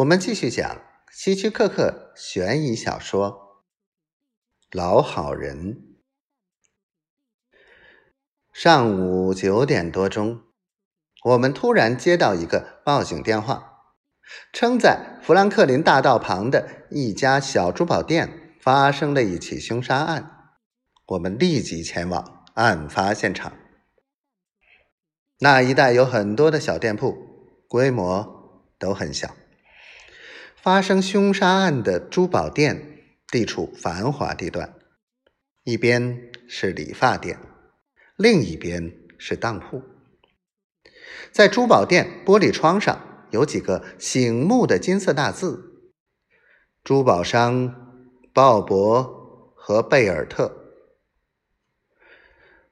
我们继续讲希区柯克悬疑小说《老好人》。上午九点多钟，我们突然接到一个报警电话，称在富兰克林大道旁的一家小珠宝店发生了一起凶杀案。我们立即前往案发现场。那一带有很多的小店铺，规模都很小。发生凶杀案的珠宝店地处繁华地段，一边是理发店，另一边是当铺。在珠宝店玻璃窗上有几个醒目的金色大字：“珠宝商鲍勃和贝尔特。”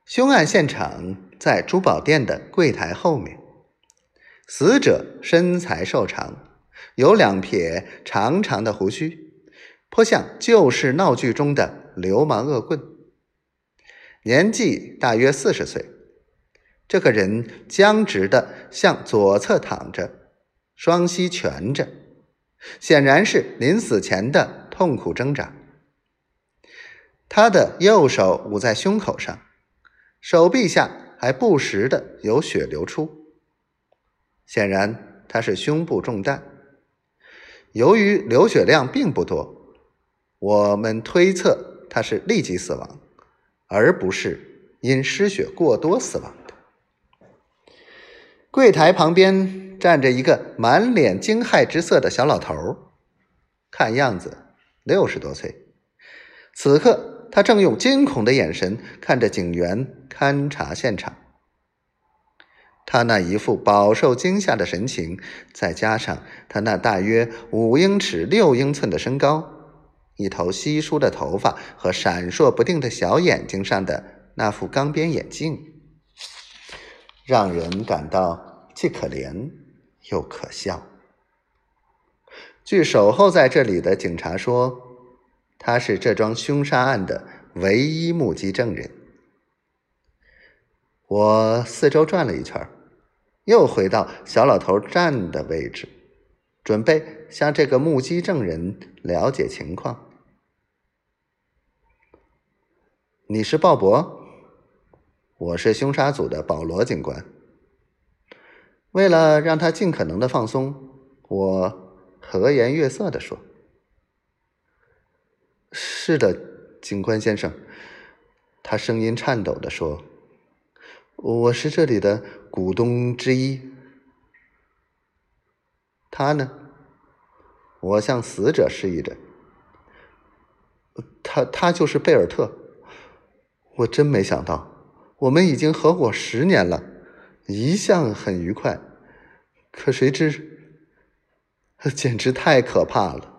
凶案现场在珠宝店的柜台后面，死者身材瘦长。有两撇长长的胡须，颇像旧式闹剧中的流氓恶棍。年纪大约四十岁。这个人僵直的向左侧躺着，双膝蜷着，显然是临死前的痛苦挣扎。他的右手捂在胸口上，手臂下还不时的有血流出，显然他是胸部中弹。由于流血量并不多，我们推测他是立即死亡，而不是因失血过多死亡的。柜台旁边站着一个满脸惊骇之色的小老头，看样子六十多岁。此刻，他正用惊恐的眼神看着警员勘察现场。他那一副饱受惊吓的神情，再加上他那大约五英尺六英寸的身高，一头稀疏的头发和闪烁不定的小眼睛上的那副钢边眼镜，让人感到既可怜又可笑。据守候在这里的警察说，他是这桩凶杀案的唯一目击证人。我四周转了一圈又回到小老头站的位置，准备向这个目击证人了解情况。你是鲍勃，我是凶杀组的保罗警官。为了让他尽可能的放松，我和颜悦色的说：“是的，警官先生。”他声音颤抖的说。我是这里的股东之一。他呢？我向死者示意着。他他就是贝尔特。我真没想到，我们已经合伙十年了，一向很愉快。可谁知，简直太可怕了。